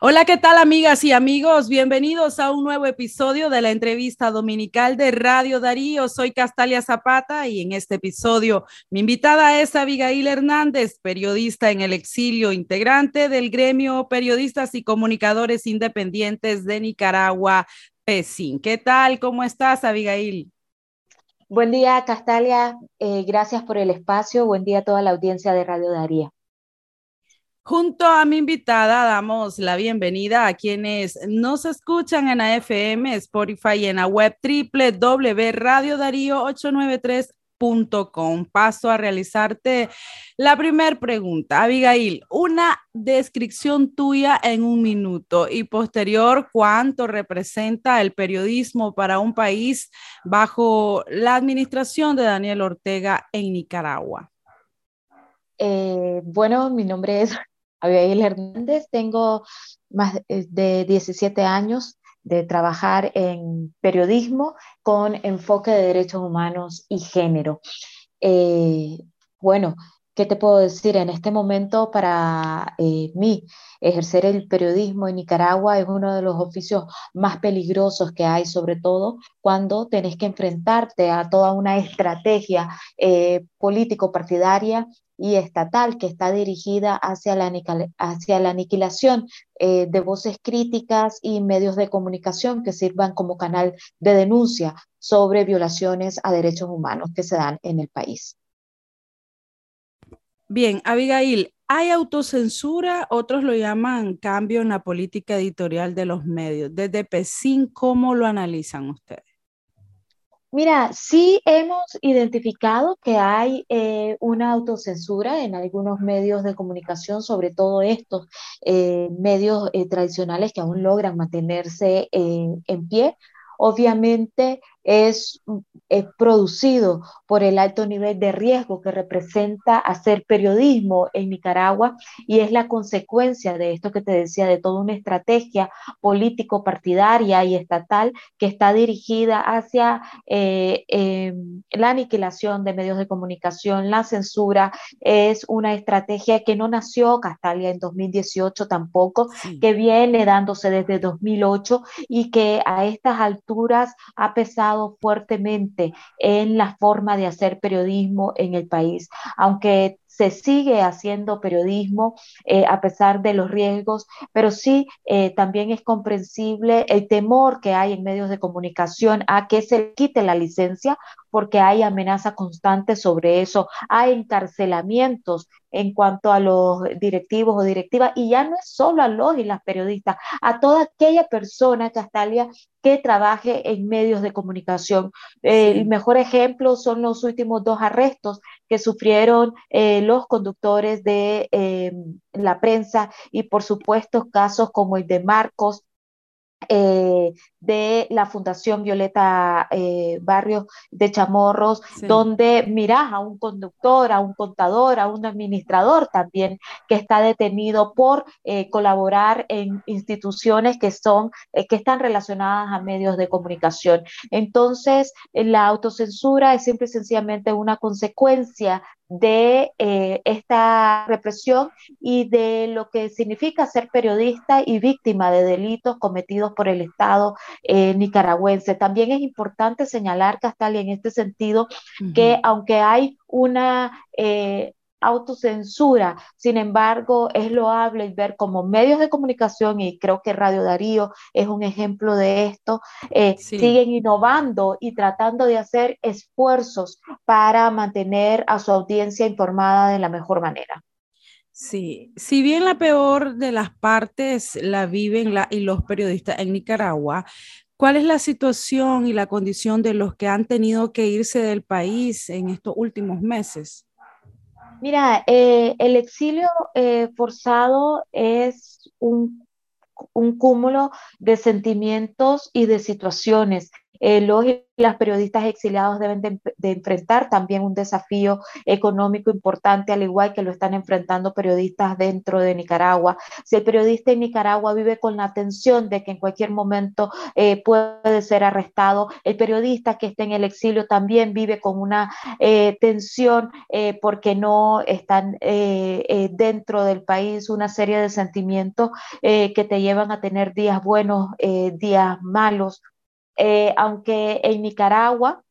Hola, ¿qué tal amigas y amigos? Bienvenidos a un nuevo episodio de la entrevista dominical de Radio Darío. Soy Castalia Zapata y en este episodio mi invitada es Abigail Hernández, periodista en el exilio, integrante del gremio Periodistas y Comunicadores Independientes de Nicaragua, PESIN. ¿Qué tal? ¿Cómo estás, Abigail? Buen día, Castalia. Eh, gracias por el espacio. Buen día a toda la audiencia de Radio Darío. Junto a mi invitada damos la bienvenida a quienes nos escuchan en AFM, Spotify y en la web www.radiodarío893.com. Paso a realizarte la primera pregunta. Abigail, una descripción tuya en un minuto y posterior, ¿cuánto representa el periodismo para un país bajo la administración de Daniel Ortega en Nicaragua? Eh, bueno, mi nombre es Abigail Hernández, tengo más de 17 años de trabajar en periodismo con enfoque de derechos humanos y género. Eh, bueno, ¿qué te puedo decir? En este momento para eh, mí ejercer el periodismo en Nicaragua es uno de los oficios más peligrosos que hay, sobre todo cuando tenés que enfrentarte a toda una estrategia eh, político-partidaria y estatal que está dirigida hacia la, hacia la aniquilación eh, de voces críticas y medios de comunicación que sirvan como canal de denuncia sobre violaciones a derechos humanos que se dan en el país. Bien, Abigail, ¿hay autocensura? Otros lo llaman cambio en la política editorial de los medios. Desde PESIN, ¿cómo lo analizan ustedes? Mira, sí hemos identificado que hay eh, una autocensura en algunos medios de comunicación, sobre todo estos eh, medios eh, tradicionales que aún logran mantenerse en pie. Obviamente es, producido por el alto nivel de riesgo que representa hacer periodismo en Nicaragua y es la consecuencia de esto que te decía, de toda una estrategia político-partidaria y estatal que está dirigida hacia eh, em, la aniquilación de medios de comunicación, la censura, es una estrategia que no nació Castalia en 2018 tampoco, que viene dándose desde 2008 y que a estas alturas ha pesado fuertemente en la forma de hacer periodismo en el país, aunque se sigue haciendo periodismo eh, a pesar de los riesgos, pero sí eh, también es comprensible el temor que hay en medios de comunicación a que se quite la licencia porque hay amenaza constante sobre eso, hay encarcelamientos en cuanto a los directivos o directivas, y ya no es solo a los y las periodistas, a toda aquella persona, Castalia, que trabaje en medios de comunicación. El mejor ejemplo son los últimos dos arrestos que sufrieron eh, los conductores de eh, la prensa y por supuesto casos como el de Marcos eh, de la Fundación Violeta eh, Barrios de Chamorros, donde mirás a un conductor, a un contador, a un administrador también que está detenido por eh, colaborar en instituciones que son, que están relacionadas a medios de comunicación. Entonces, la autocensura es simple y sencillamente una consecuencia de eh, esta represión y de lo que significa ser periodista y víctima de delitos cometidos por el Estado eh, nicaragüense. También es importante señalar, Castalia, en este sentido, que aunque hay una eh, autocensura. Sin embargo, es loable ver como medios de comunicación, y creo que Radio Darío es un ejemplo de esto, eh, siguen innovando y tratando de hacer esfuerzos para mantener a su audiencia informada de la mejor manera. Sí, si bien la peor de las partes la viven la, y los periodistas en Nicaragua, ¿cuál es la situación y la condición de los que han tenido que irse del país en estos últimos meses? Mira, eh, el exilio eh, forzado es un, un, cúmulo de sentimientos y de situaciones los y las periodistas exiliados deben de, enfrentar también un desafío económico importante, al igual que lo están enfrentando periodistas dentro de Nicaragua. Si el periodista en Nicaragua vive con la tensión de que en cualquier momento eh, puede ser arrestado, el periodista que está en el exilio también vive con una eh, tensión eh, porque no están dentro del país una serie de sentimientos que te llevan a tener días buenos, días malos. Aunque en Nicaragua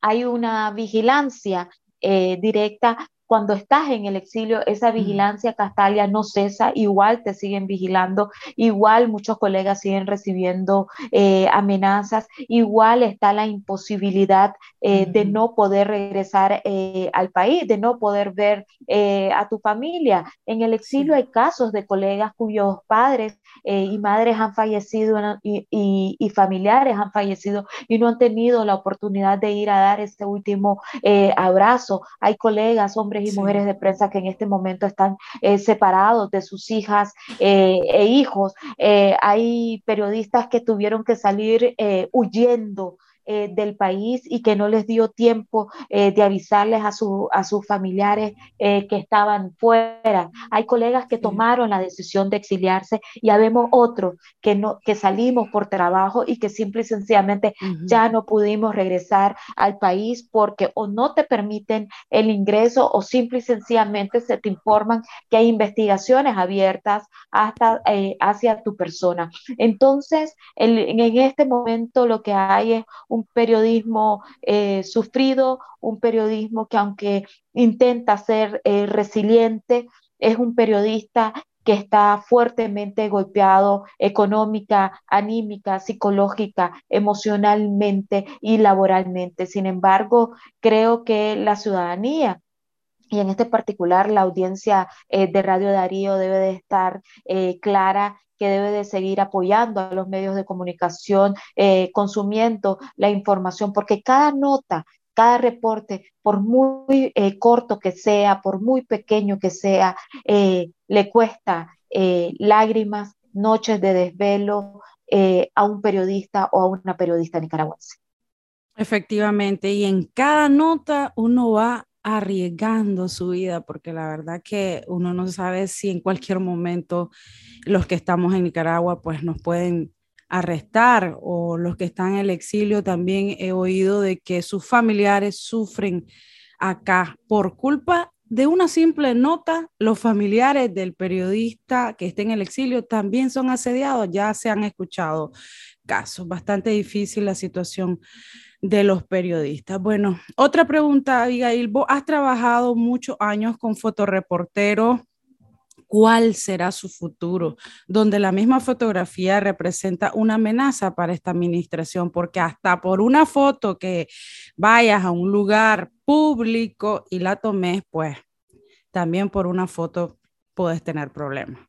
hay una vigilancia directa cuando estás en el exilio, esa vigilancia castalia no cesa, igual te siguen vigilando, igual muchos colegas siguen recibiendo eh, amenazas, igual está la imposibilidad eh, de no poder regresar eh, al país, de no poder ver a tu familia. En el exilio hay casos de colegas cuyos padres y madres han fallecido y, y, familiares han fallecido y no han tenido la oportunidad de ir a dar ese último abrazo. Hay colegas, hombres, y mujeres de prensa que en este momento están eh, separados de sus hijas eh, e hijos. Eh, hay periodistas que tuvieron que salir huyendo eh, del país y que no les dio tiempo eh, de avisarles a, su, a sus familiares eh, que estaban fuera. Hay colegas que tomaron la decisión de exiliarse y habemos otros que, no, que salimos por trabajo y que simple y sencillamente ya no pudimos regresar al país porque o no te permiten el ingreso o simple y sencillamente se te informan que hay investigaciones abiertas hasta hacia tu persona. Entonces, en este momento lo que hay es un un periodismo eh, sufrido, un periodismo que aunque intenta ser eh, resiliente, es un periodista que está fuertemente golpeado económica, anímica, psicológica, emocionalmente y laboralmente. Sin embargo, creo que la ciudadanía y en este particular la audiencia eh, de Radio Darío debe de estar clara que debe de seguir apoyando a los medios de comunicación, eh, consumiendo la información, porque cada nota, cada reporte, por muy eh, corto que sea, por muy pequeño que sea, eh, le cuesta lágrimas, noches de desvelo a un periodista o a una periodista nicaragüense. Efectivamente, y en cada nota uno va arriesgando su vida, porque la verdad que uno no sabe si en cualquier momento los que estamos en Nicaragua pues nos pueden arrestar o los que están en el exilio también he oído de que sus familiares sufren acá por culpa de una simple nota, los familiares del periodista que está en el exilio también son asediados, ya se han escuchado casos, bastante difícil la situación de los periodistas. Bueno, otra pregunta, Abigail, vos has trabajado muchos años con fotoreporteros. ¿Cuál será su futuro? Donde la misma fotografía representa una amenaza para esta administración, porque hasta por una foto que vayas a un lugar público y la tomes, pues también por una foto puedes tener problemas.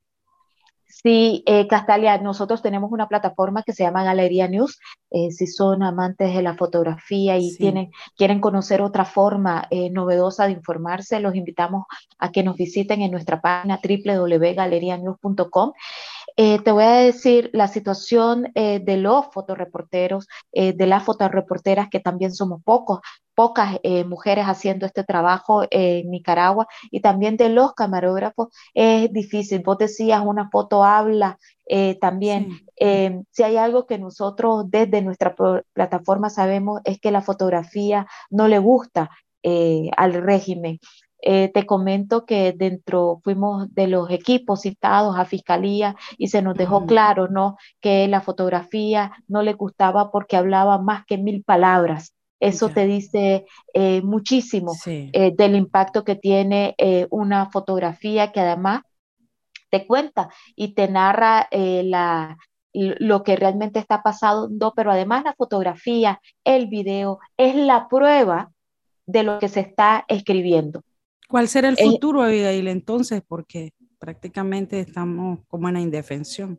Sí, eh, Castalia, nosotros tenemos una plataforma que se llama Galería News. Eh, si son amantes de la fotografía y tienen, quieren conocer otra forma eh, novedosa de informarse, los invitamos a que nos visiten en nuestra página www.galerianews.com. Eh, te voy a decir la situación de los fotoreporteros, de las fotoreporteras, que también somos pocos, pocas mujeres haciendo este trabajo en Nicaragua, y también de los camarógrafos, es difícil. Vos decías, una foto habla también. si hay algo que nosotros desde nuestra plataforma sabemos es que la fotografía no le gusta al régimen. Eh, te comento que dentro fuimos de los equipos citados a fiscalía y se nos dejó claro, ¿no? Que la fotografía no le gustaba porque hablaba más que mil palabras. Eso te dice eh, muchísimo eh, del impacto que tiene una fotografía que además te cuenta y te narra la, lo que realmente está pasando, pero además la fotografía, el video, es la prueba de lo que se está escribiendo. ¿Cuál será el eh, futuro, Abigail, entonces? Porque prácticamente estamos como en la indefensión.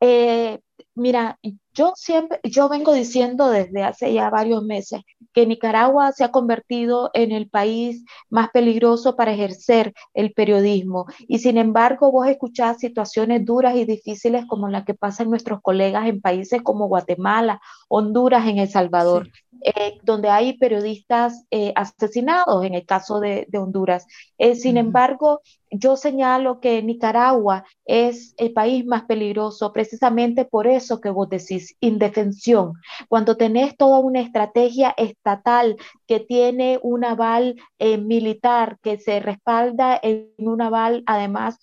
Eh, mira, yo siempre, yo vengo diciendo desde hace ya varios meses que Nicaragua se ha convertido en el país más peligroso para ejercer el periodismo. Y sin embargo, vos escuchás situaciones duras y difíciles como las que pasan nuestros colegas en países como Guatemala, Honduras, en El Salvador. Eh, donde hay periodistas eh, asesinados, en el caso de, Honduras. Eh, sin embargo, yo señalo que Nicaragua es el país más peligroso precisamente por eso que vos decís, indefensión. Cuando tenés toda una estrategia estatal que tiene un aval militar, que se respalda en un aval además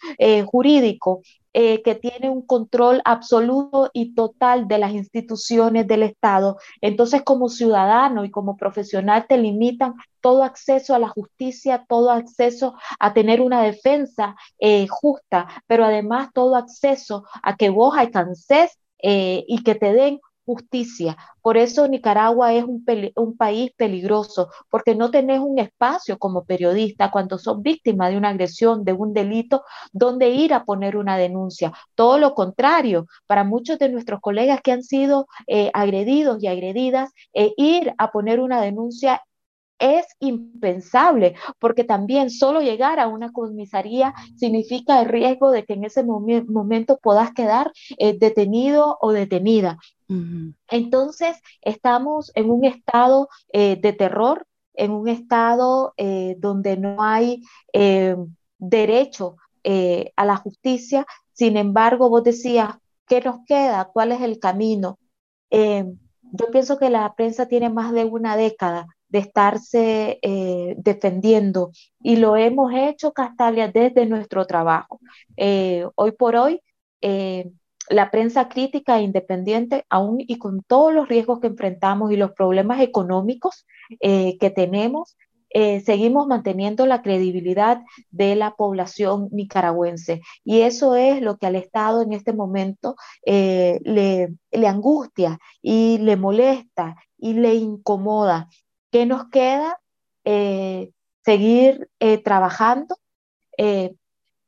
jurídico, eh, que tiene un control absoluto y total de las instituciones del Estado. Entonces, como ciudadano y como profesional, te limitan todo acceso a la justicia, todo acceso a tener una defensa eh, justa, pero además todo acceso a que vos alcances eh, y que te den justicia. Por eso Nicaragua es un, país peligroso, porque no tenés un espacio como periodista cuando sos víctima de una agresión, de un delito, donde ir a poner una denuncia. Todo lo contrario, para muchos de nuestros colegas que han sido eh, agredidos y agredidas, ir a poner una denuncia es impensable, porque también solo llegar a una comisaría significa el riesgo de que en ese momento puedas quedar eh, detenido o detenida. Entonces, estamos en un estado eh, de terror, en un estado eh, donde no hay derecho a la justicia. Sin embargo, vos decías, ¿qué nos queda? ¿Cuál es el camino? yo pienso que la prensa tiene más de una década de estarse eh, defendiendo y lo hemos hecho, Castalia, desde nuestro trabajo. Eh, hoy por hoy, eh, la prensa crítica e independiente, aún y con todos los riesgos que enfrentamos y los problemas económicos que tenemos, seguimos manteniendo la credibilidad de la población nicaragüense. Y eso es lo que al Estado en este momento le, le angustia y le molesta y le incomoda. ¿Qué nos queda? Eh, seguir eh, trabajando. Eh,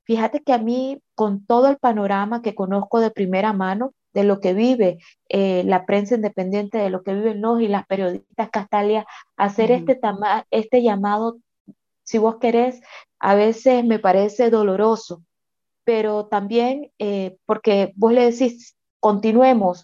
fíjate que a mí, con todo el panorama que conozco de primera mano, de lo que vive la prensa independiente, de lo que viven los y las periodistas Castalia, hacer este, este llamado, si vos querés, a veces me parece doloroso, pero también porque vos le decís, continuemos,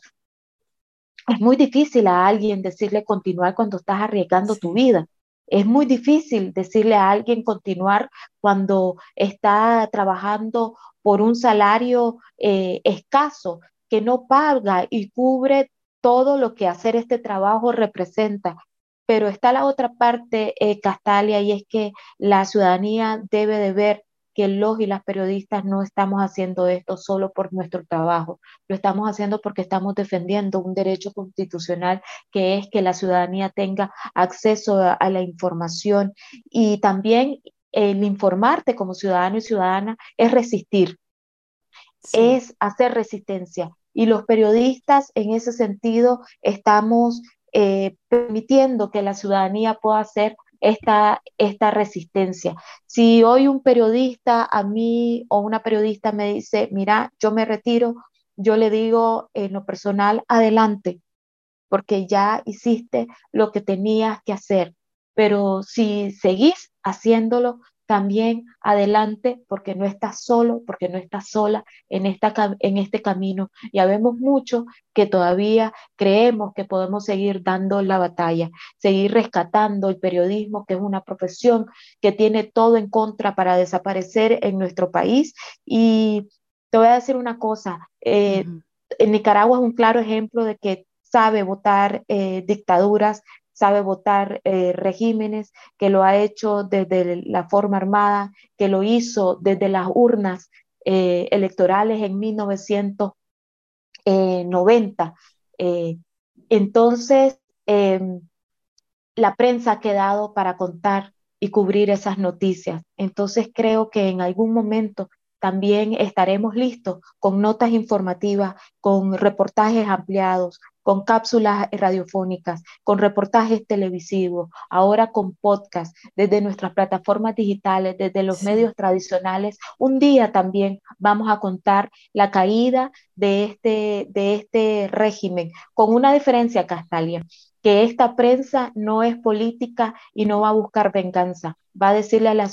es muy difícil a alguien decirle continuar cuando estás arriesgando tu vida. Es muy difícil decirle a alguien continuar cuando está trabajando por un salario eh, escaso que no paga y cubre todo lo que hacer este trabajo representa. Pero está la otra parte, eh, Castalia, y es que la ciudadanía debe de ver que los y las periodistas no estamos haciendo esto solo por nuestro trabajo, lo estamos haciendo porque estamos defendiendo un derecho constitucional que es que la ciudadanía tenga acceso a, la información y también el informarte como ciudadano y ciudadana es resistir, es hacer resistencia. Y los periodistas en ese sentido estamos eh, permitiendo que la ciudadanía pueda hacer esta, esta resistencia. Si hoy un periodista a mí o una periodista me dice, mira, yo me retiro, yo le digo en lo personal, adelante, porque ya hiciste lo que tenías que hacer. Pero si seguís haciéndolo, también adelante porque no estás solo, porque no estás sola en, esta, en este camino. Ya vemos mucho que todavía creemos que podemos seguir dando la batalla, seguir rescatando el periodismo, que es una profesión que tiene todo en contra para desaparecer en nuestro país. Y te voy a decir una cosa, eh, en Nicaragua es un claro ejemplo de que sabe votar eh, dictaduras, sabe votar eh, regímenes, que lo ha hecho desde la forma armada, que lo hizo desde las urnas eh, electorales en 1990. Eh, entonces, em, la prensa ha quedado para contar y cubrir esas noticias. Entonces, creo que en algún momento también estaremos listos con notas informativas, con reportajes ampliados, con cápsulas radiofónicas, con reportajes televisivos, ahora con podcast, desde nuestras plataformas digitales, desde los medios tradicionales. Un día también vamos a contar la caída de este, de este régimen, con una diferencia, Castalia, que esta prensa no es política y no va a buscar venganza, va a decirle a la,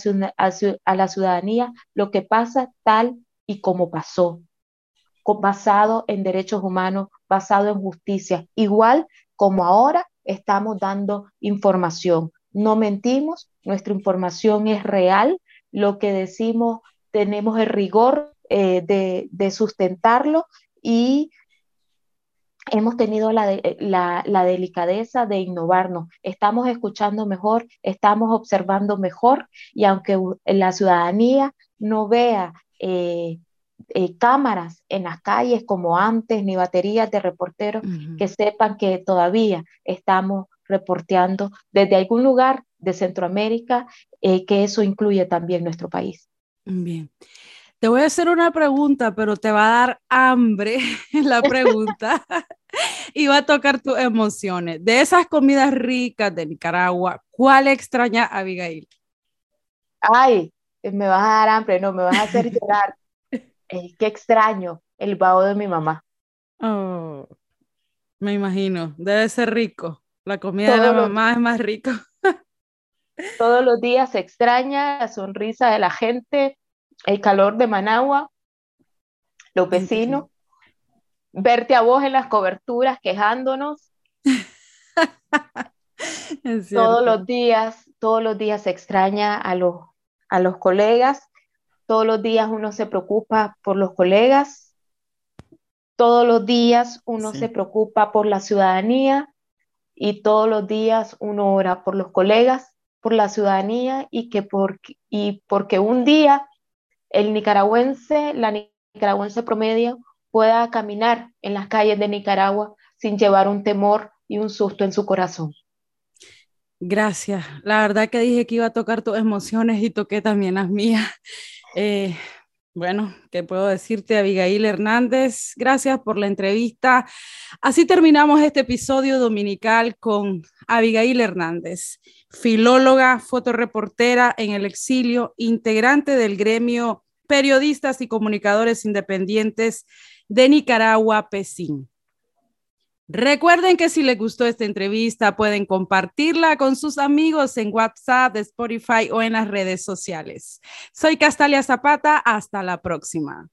a la ciudadanía lo que pasa tal y como pasó, basado en derechos humanos, basado en justicia, igual como ahora estamos dando información. No mentimos, nuestra información es real, lo que decimos tenemos el rigor eh, de, sustentarlo y hemos tenido la, delicadeza de innovarnos. Estamos escuchando mejor, estamos observando mejor y aunque la ciudadanía no vea eh, eh, cámaras en las calles como antes, ni baterías de reporteros que sepan que todavía estamos reporteando desde algún lugar de Centroamérica, eh, que eso incluye también nuestro país. Bien. Te voy a hacer una pregunta, pero te va a dar hambre la pregunta y va a tocar tus emociones. De esas comidas ricas de Nicaragua, ¿cuál extraña Abigail? Ay, me vas a dar hambre, no, me vas a hacer llorar. Eh, qué extraño el vaho de mi mamá. Oh, me imagino, debe ser rico. La comida de la mamá es más rico. todos los días se extraña la sonrisa de la gente, el calor de Managua, los vecinos, verte a vos en las coberturas quejándonos. todos los días, todos los días se extraña a los, a los colegas todos los días uno se preocupa por los colegas, todos los días uno se preocupa por la ciudadanía y todos los días uno ora por los colegas, por la ciudadanía y, que por, y porque un día el nicaragüense, la nicaragüense promedio pueda caminar en las calles de Nicaragua sin llevar un temor y un susto en su corazón. Gracias. La verdad que dije que iba a tocar tus emociones y toqué también las mías. Eh, bueno, ¿qué puedo decirte, Abigail Hernández? Gracias por la entrevista. Así terminamos este episodio dominical con Abigail Hernández, filóloga, fotoreportera en el exilio, integrante del gremio Periodistas y Comunicadores Independientes de Nicaragua, PESIN. Recuerden que si les gustó esta entrevista pueden compartirla con sus amigos en WhatsApp, Spotify o en las redes sociales. Soy Castalia Zapata, hasta la próxima.